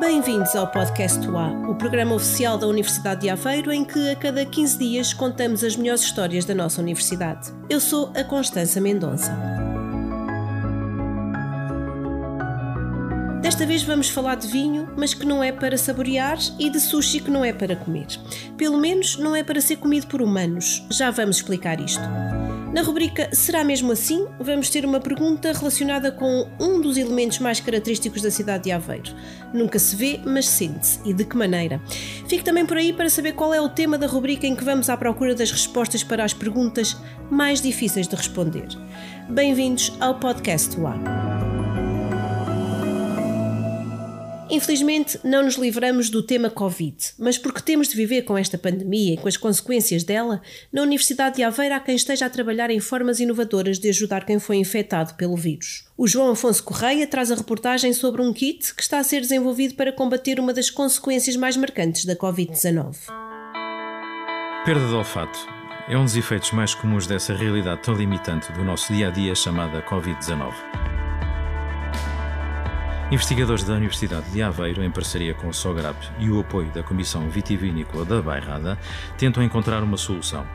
Bem-vindos ao Podcast UA, o programa oficial da Universidade de Aveiro, em que a cada 15 dias contamos as melhores histórias da nossa universidade. Eu sou a Constança Mendonça. Desta vez vamos falar de vinho, mas que não é para saborear, e de sushi que não é para comer. Pelo menos não é para ser comido por humanos. Já vamos explicar isto. Na rubrica Será mesmo assim? vamos ter uma pergunta relacionada com um dos elementos mais característicos da cidade de Aveiro. Nunca se vê, mas sente-se. E de que maneira? Fique também por aí para saber qual é o tema da rubrica em que vamos à procura das respostas para as perguntas mais difíceis de responder. Bem-vindos ao podcast UA. Infelizmente, não nos livramos do tema Covid, mas porque temos de viver com esta pandemia e com as consequências dela, na Universidade de Aveiro há quem esteja a trabalhar em formas inovadoras de ajudar quem foi infectado pelo vírus. O João Afonso Correia traz a reportagem sobre um kit que está a ser desenvolvido para combater uma das consequências mais marcantes da Covid-19. Perda de olfato é um dos efeitos mais comuns dessa realidade tão limitante do nosso dia a dia chamada Covid-19. Investigadores da Universidade de Aveiro, em parceria com a SOGRAP e o apoio da Comissão Vitivinícola da Bairrada, tentam encontrar uma solução.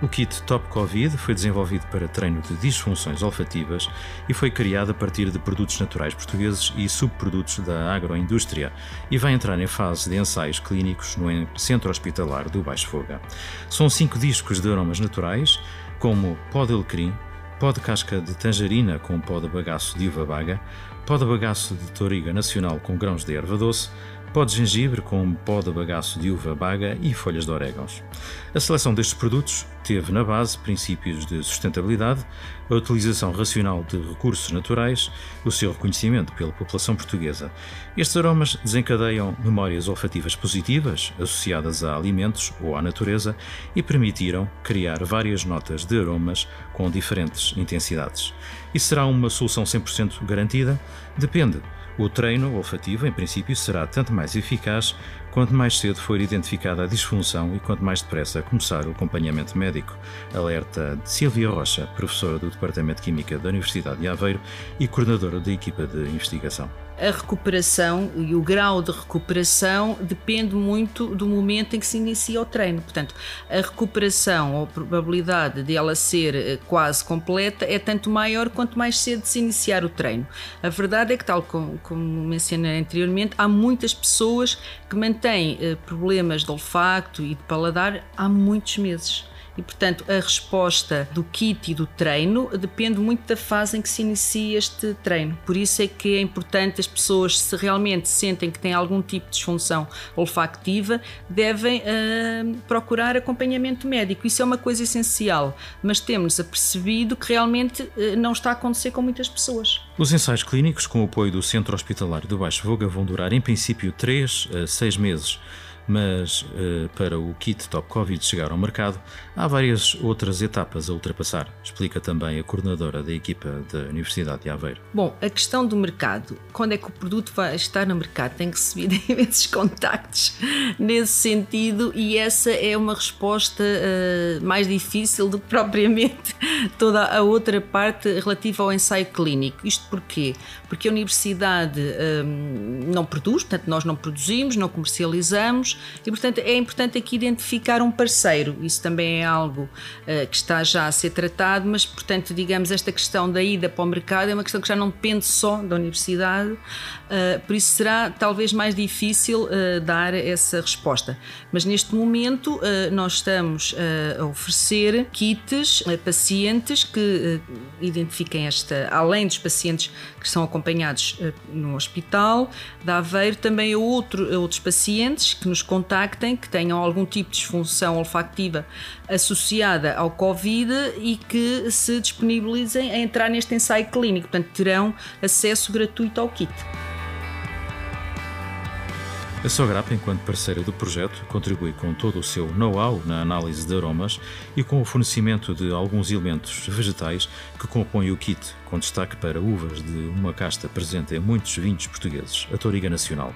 O kit Top Covid foi desenvolvido para treino de disfunções olfativas e foi criado a partir de produtos naturais portugueses e subprodutos da agroindústria e vai entrar em fase de ensaios clínicos no Centro Hospitalar do Baixo Foga. São cinco discos de aromas naturais, como pó de alecrim, pó de casca de tangerina com pó de bagaço de uva baga, pó de bagaço de toriga nacional com grãos de erva doce, pó de gengibre com pó de bagaço de uva baga e folhas de orégãos. A seleção destes produtos teve na base princípios de sustentabilidade, a utilização racional de recursos naturais, o seu reconhecimento pela população portuguesa. Estes aromas desencadeiam memórias olfativas positivas associadas a alimentos ou à natureza e permitiram criar várias notas de aromas com diferentes intensidades. E será uma solução 100% garantida? Depende. O treino olfativo, em princípio, será tanto mais eficaz quanto mais cedo for identificada a disfunção e quanto mais depressa começar o acompanhamento médico. Alerta de Silvia Rocha, professora do Departamento de Química da Universidade de Aveiro e coordenadora da equipa de investigação a recuperação e o grau de recuperação depende muito do momento em que se inicia o treino. Portanto, a recuperação ou a probabilidade de ela ser eh, quase completa é tanto maior quanto mais cedo se iniciar o treino. A verdade é que, tal como, como mencionei anteriormente, há muitas pessoas que mantêm eh, problemas de olfato e de paladar há muitos meses e, portanto, a resposta do kit e do treino depende muito da fase em que se inicia este treino. Por isso é que é importante as pessoas, se realmente sentem que têm algum tipo de disfunção olfactiva, devem uh, procurar acompanhamento médico. Isso é uma coisa essencial, mas temos apercebido que realmente uh, não está a acontecer com muitas pessoas. Os ensaios clínicos, com o apoio do Centro Hospitalar do Baixo Voga, vão durar em princípio 3 a 6 meses mas uh, para o kit Top Covid chegar ao mercado, há várias outras etapas a ultrapassar, explica também a coordenadora da equipa da Universidade de Aveiro. Bom, a questão do mercado, quando é que o produto vai estar no mercado? Tem que subir imensos contactos nesse sentido e essa é uma resposta uh, mais difícil do que propriamente toda a outra parte relativa ao ensaio clínico. Isto porquê? Porque a universidade um, não produz, portanto nós não produzimos, não comercializamos, e, portanto, é importante aqui identificar um parceiro. Isso também é algo uh, que está já a ser tratado, mas, portanto, digamos, esta questão da ida para o mercado é uma questão que já não depende só da universidade, uh, por isso será talvez mais difícil uh, dar essa resposta. Mas neste momento nós estamos a oferecer kits a pacientes que identifiquem esta, além dos pacientes que são acompanhados no hospital da Aveiro, também a, outro, a outros pacientes que nos contactem que tenham algum tipo de disfunção olfativa associada ao Covid e que se disponibilizem a entrar neste ensaio clínico. Portanto, terão acesso gratuito ao kit. A Sograp, enquanto parceira do projeto, contribui com todo o seu know-how na análise de aromas e com o fornecimento de alguns elementos vegetais que compõem o kit, com destaque para uvas de uma casta presente em muitos vinhos portugueses, a Toriga Nacional.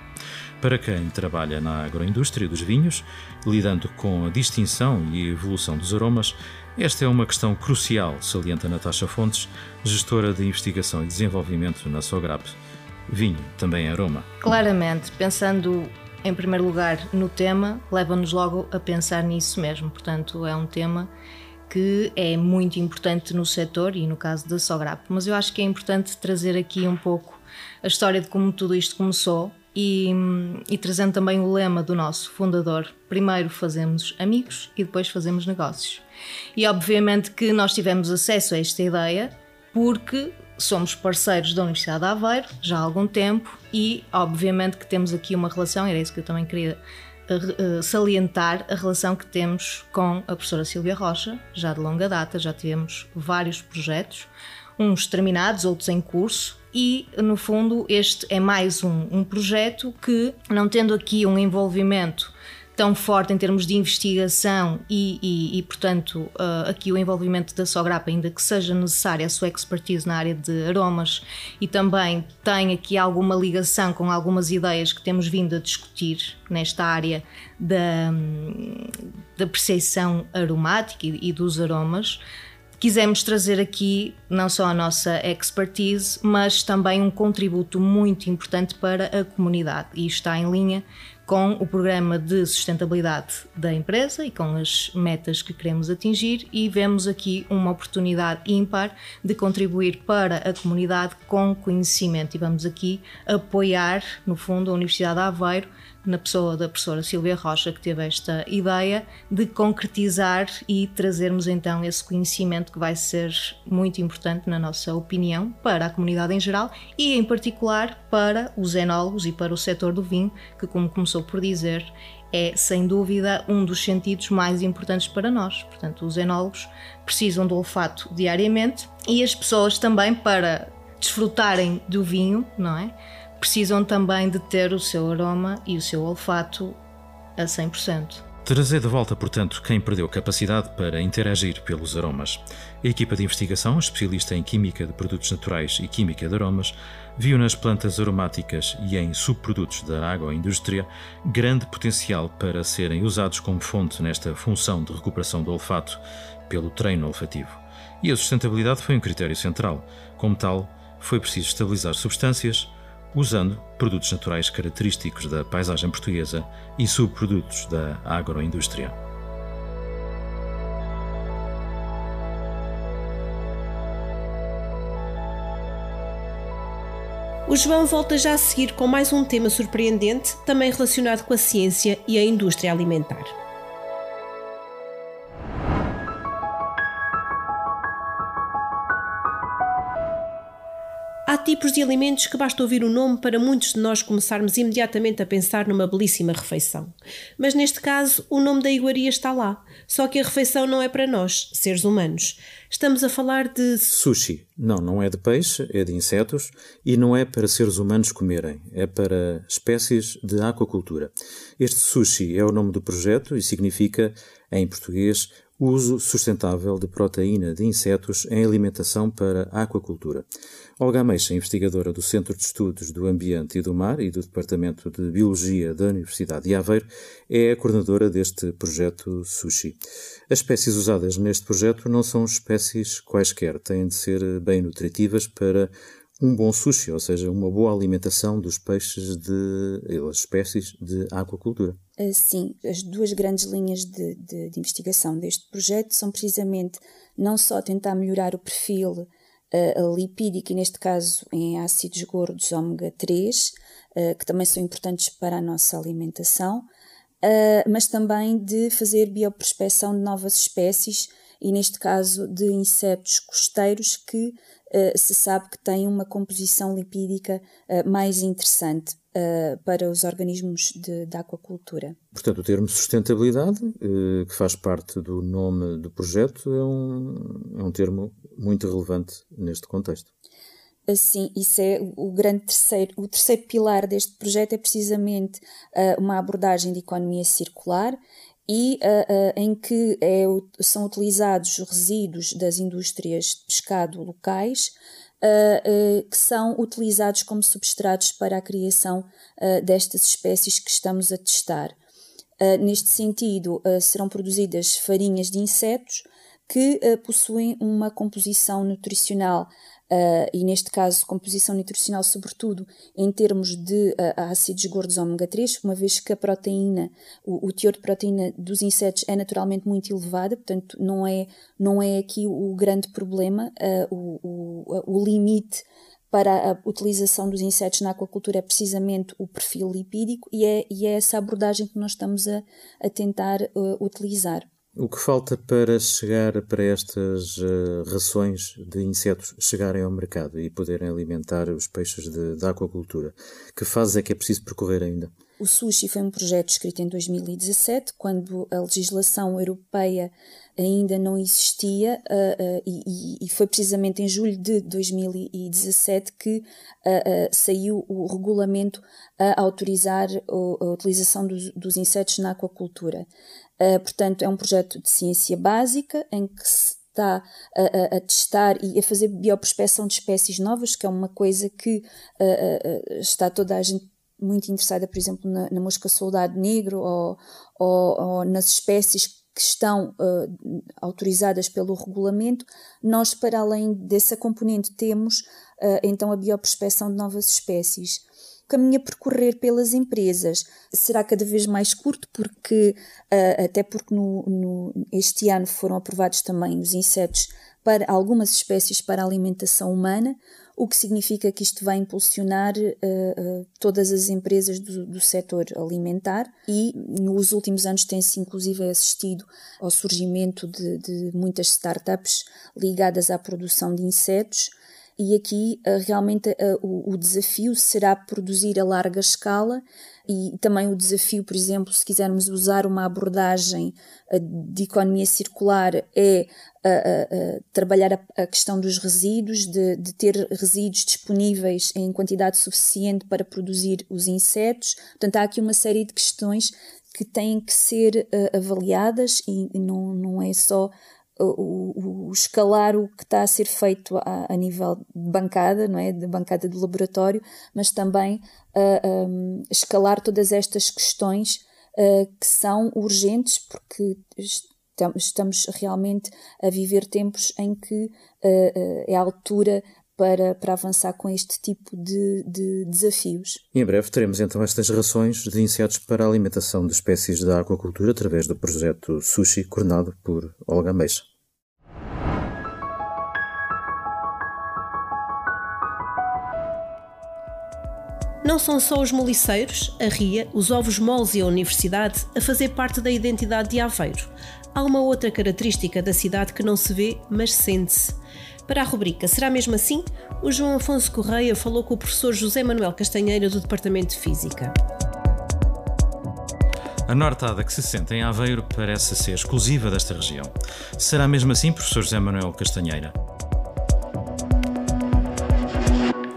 Para quem trabalha na agroindústria dos vinhos, lidando com a distinção e evolução dos aromas, esta é uma questão crucial, salienta Natasha Fontes, gestora de investigação e desenvolvimento na Sograp. Vinho também é aroma. Claramente, pensando em primeiro lugar no tema, leva-nos logo a pensar nisso mesmo. Portanto, é um tema que é muito importante no setor e no caso da Sograp. Mas eu acho que é importante trazer aqui um pouco a história de como tudo isto começou e, e, trazendo também o lema do nosso fundador: primeiro fazemos amigos e depois fazemos negócios. E obviamente que nós tivemos acesso a esta ideia porque somos parceiros da Universidade de Aveiro já há algum tempo e obviamente que temos aqui uma relação, era isso que eu também queria uh, salientar, a relação que temos com a professora Silvia Rocha, já de longa data, já tivemos vários projetos, uns terminados, outros em curso, e no fundo este é mais um, um projeto que, não tendo aqui um envolvimento tão forte em termos de investigação e, e, e portanto, uh, aqui o envolvimento da Sograpa, ainda que seja necessária a sua expertise na área de aromas e também tem aqui alguma ligação com algumas ideias que temos vindo a discutir nesta área da, da percepção aromática e, e dos aromas. Quisemos trazer aqui não só a nossa expertise, mas também um contributo muito importante para a comunidade e está em linha com o programa de sustentabilidade da empresa e com as metas que queremos atingir e vemos aqui uma oportunidade ímpar de contribuir para a comunidade com conhecimento. E vamos aqui apoiar, no fundo, a Universidade de Aveiro na pessoa da professora Silvia Rocha, que teve esta ideia de concretizar e trazermos então esse conhecimento que vai ser muito importante, na nossa opinião, para a comunidade em geral e, em particular, para os enólogos e para o setor do vinho, que, como começou por dizer, é sem dúvida um dos sentidos mais importantes para nós. Portanto, os enólogos precisam do olfato diariamente e as pessoas também para desfrutarem do vinho, não é? precisam também de ter o seu aroma e o seu olfato a 100%. Trazer de volta, portanto, quem perdeu capacidade para interagir pelos aromas. A equipa de investigação, especialista em química de produtos naturais e química de aromas, viu nas plantas aromáticas e em subprodutos da agroindústria grande potencial para serem usados como fonte nesta função de recuperação do olfato pelo treino olfativo. E a sustentabilidade foi um critério central. Como tal, foi preciso estabilizar substâncias, usando produtos naturais característicos da paisagem portuguesa e subprodutos da agroindústria. O João volta já a seguir com mais um tema surpreendente, também relacionado com a ciência e a indústria alimentar. Tipos de alimentos que basta ouvir o nome para muitos de nós começarmos imediatamente a pensar numa belíssima refeição. Mas neste caso, o nome da iguaria está lá. Só que a refeição não é para nós, seres humanos. Estamos a falar de. Sushi. Não, não é de peixe, é de insetos e não é para seres humanos comerem, é para espécies de aquacultura. Este sushi é o nome do projeto e significa, em português, uso sustentável de proteína de insetos em alimentação para aquacultura. Olga Ameixa, investigadora do Centro de Estudos do Ambiente e do Mar e do Departamento de Biologia da Universidade de Aveiro, é a coordenadora deste projeto Sushi. As espécies usadas neste projeto não são espécies quaisquer, têm de ser bem nutritivas para um bom sushi, ou seja, uma boa alimentação dos peixes de as espécies de aquacultura. Ah, sim, as duas grandes linhas de, de, de, investigação deste projeto são precisamente não só tentar melhorar o perfil uh, lipídico, e neste caso em ácidos gordos ômega 3, uh, que também são importantes para a nossa alimentação, uh, mas também de fazer bioprospecção de novas espécies e neste caso de insetos costeiros que se sabe que têm uma composição lipídica uh, mais interessante uh, para os organismos de, de, aquacultura. Portanto, o termo sustentabilidade, que faz parte do nome do projeto, é um, é um termo muito relevante neste contexto. Sim, isso é o grande terceiro, o terceiro pilar deste projeto é precisamente uh, uma abordagem de economia circular e uh, uh, em que é, são utilizados resíduos das indústrias de pescado locais uh, que são utilizados como substratos para a criação destas espécies que estamos a testar. neste sentido, serão produzidas farinhas de insetos que possuem uma composição nutricional Uh, e neste caso composição nutricional sobretudo em termos de uh, ácidos gordos ômega 3, uma vez que a proteína, o, o, teor de proteína dos insetos é naturalmente muito elevado, portanto não é, não é aqui o grande problema, uh, o, o, o limite para a utilização dos insetos na aquacultura é precisamente o perfil lipídico e é, e é essa abordagem que nós estamos a, a tentar utilizar. O que falta para chegar para estas uh, rações de insetos chegarem ao mercado e poderem alimentar os peixes de, de aquacultura? Que fase é que é preciso percorrer ainda? O sushi foi um projeto escrito em 2017, quando a legislação europeia ainda não existia, uh, uh, e, e, foi precisamente em julho de 2017 que uh, saiu o regulamento a autorizar a utilização dos, dos insetos na aquacultura. Portanto, é um projeto de ciência básica em que se está a, a, a, testar e a fazer bioprospecção de espécies novas, que é uma coisa que está toda a gente muito interessada, por exemplo, na, na mosca soldado negro ou, ou, ou, nas espécies que estão uh, autorizadas pelo regulamento, nós, para além dessa componente, temos uh, então a bioprospecção de novas espécies. Caminho a percorrer pelas empresas. Será cada vez mais curto, porque uh, até porque no, no, este ano foram aprovados também os insetos para algumas espécies para alimentação humana, o que significa que isto vai impulsionar uh, uh, todas as empresas do, do setor alimentar e nos últimos anos tem-se inclusive assistido ao surgimento de, de muitas startups ligadas à produção de insetos. E aqui uh, realmente o, desafio será produzir a larga escala e também o desafio, por exemplo, se quisermos usar uma abordagem de economia circular, é trabalhar a, a, questão dos resíduos, de, de, ter resíduos disponíveis em quantidade suficiente para produzir os insetos. Portanto, há aqui uma série de questões que têm que ser avaliadas e não, não é só o, o, escalar o que está a ser feito a, a, nível de bancada, não é? De bancada de laboratório, mas também uh, um, escalar todas estas questões uh, que são urgentes, porque estamos realmente a viver tempos em que uh, é a altura para, para avançar com este tipo de, de, desafios. E em breve teremos então estas rações de insetos para a alimentação de espécies da aquacultura através do projeto Sushi, coordenado por Olga Meixa. Não são só os moliceiros, a ria, os ovos moles e a universidade a fazer parte da identidade de Aveiro. Há uma outra característica da cidade que não se vê, mas sente-se. Para a rubrica Será mesmo assim? O João Afonso Correia falou com o professor José Manuel Castanheira do Departamento de Física. A nortada que se sente em Aveiro parece ser exclusiva desta região. Será mesmo assim, professor José Manuel Castanheira?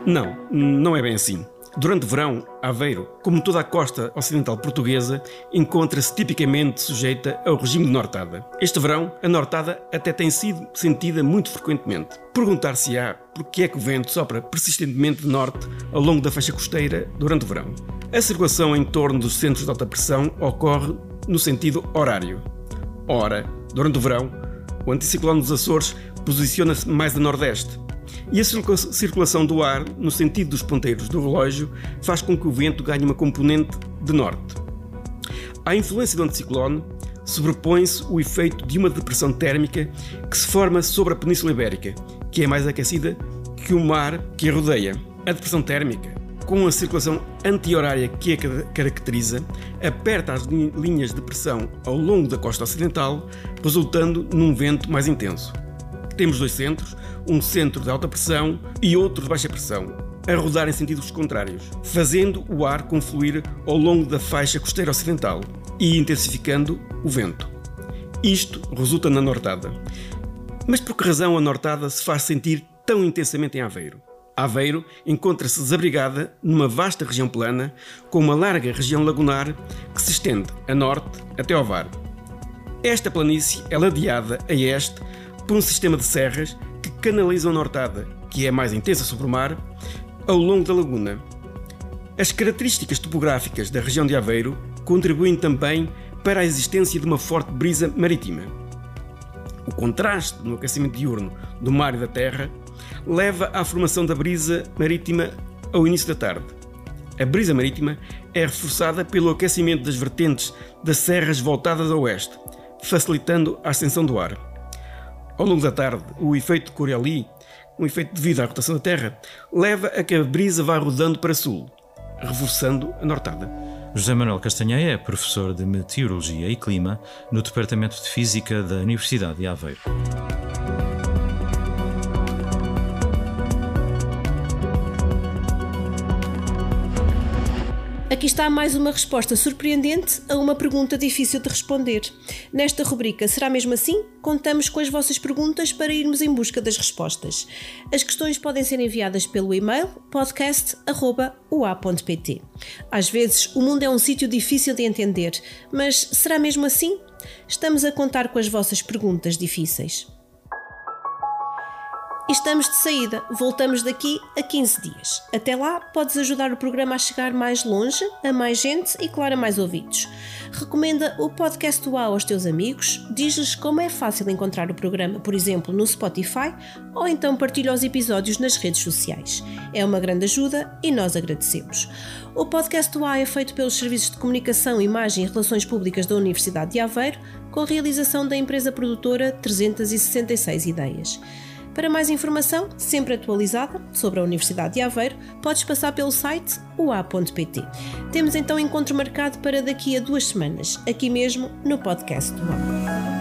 Não, não é bem assim. Durante o verão, Aveiro, como toda a costa ocidental portuguesa, encontra-se tipicamente sujeita ao regime de nortada. Este verão, a nortada até tem sido sentida muito frequentemente. Perguntar-se-á por que é que o vento sopra persistentemente de norte ao longo da faixa costeira durante o verão. A circulação em torno dos centros de alta pressão ocorre no sentido horário. Ora, durante o verão, o anticiclone dos Açores posiciona-se mais a nordeste, e a circulação do ar, no sentido dos ponteiros do relógio, faz com que o vento ganhe uma componente de norte. À influência do anticiclone, sobrepõe-se o efeito de uma depressão térmica que se forma sobre a Península Ibérica, que é mais aquecida que o mar que a rodeia. A depressão térmica, com a circulação anti-horária que a caracteriza, aperta as linhas de pressão ao longo da costa ocidental, resultando num vento mais intenso. Temos dois centros, um centro de alta pressão e outro de baixa pressão, a rodar em sentidos contrários, fazendo o ar confluir ao longo da faixa costeira ocidental e intensificando o vento. Isto resulta na nortada. Mas por que razão a nortada se faz sentir tão intensamente em Aveiro? Aveiro encontra-se desabrigada numa vasta região plana, com uma larga região lagunar que se estende a norte até ao Var. Esta planície é ladeada a este por um sistema de serras que canalizam a nortada, que é mais intensa sobre o mar, ao longo da laguna. As características topográficas da região de Aveiro contribuem também para a existência de uma forte brisa marítima. O contraste no aquecimento diurno do mar e da terra leva à formação da brisa marítima ao início da tarde. A brisa marítima é reforçada pelo aquecimento das vertentes das serras voltadas a oeste, facilitando a ascensão do ar. Ao longo da tarde, o efeito Coriolis, um efeito devido à rotação da Terra, leva a que a brisa vá rodando para sul, reforçando a nortada. José Manuel Castanheira é professor de Meteorologia e Clima no Departamento de Física da Universidade de Aveiro. Aqui está mais uma resposta surpreendente a uma pergunta difícil de responder. Nesta rubrica Será mesmo assim? Contamos com as vossas perguntas para irmos em busca das respostas. As questões podem ser enviadas pelo e-mail podcast.ua.pt. Às vezes, o mundo é um sítio difícil de entender, mas será mesmo assim? Estamos a contar com as vossas perguntas difíceis. Estamos de saída. Voltamos daqui a 15 dias. Até lá, podes ajudar o programa a chegar mais longe, a mais gente e, claro, a mais ouvidos. Recomenda o podcast UA aos teus amigos, diz-lhes como é fácil encontrar o programa, por exemplo, no Spotify, ou então partilha os episódios nas redes sociais. É uma grande ajuda e nós agradecemos. O podcast UA é feito pelos Serviços de Comunicação, Imagem e Relações Públicas da Universidade de Aveiro, com realização da empresa produtora 366 Ideias. Para mais informação, sempre atualizada, sobre a Universidade de Aveiro, podes passar pelo site ua.pt. Temos então encontro marcado para daqui a duas semanas, aqui mesmo no podcast do UA.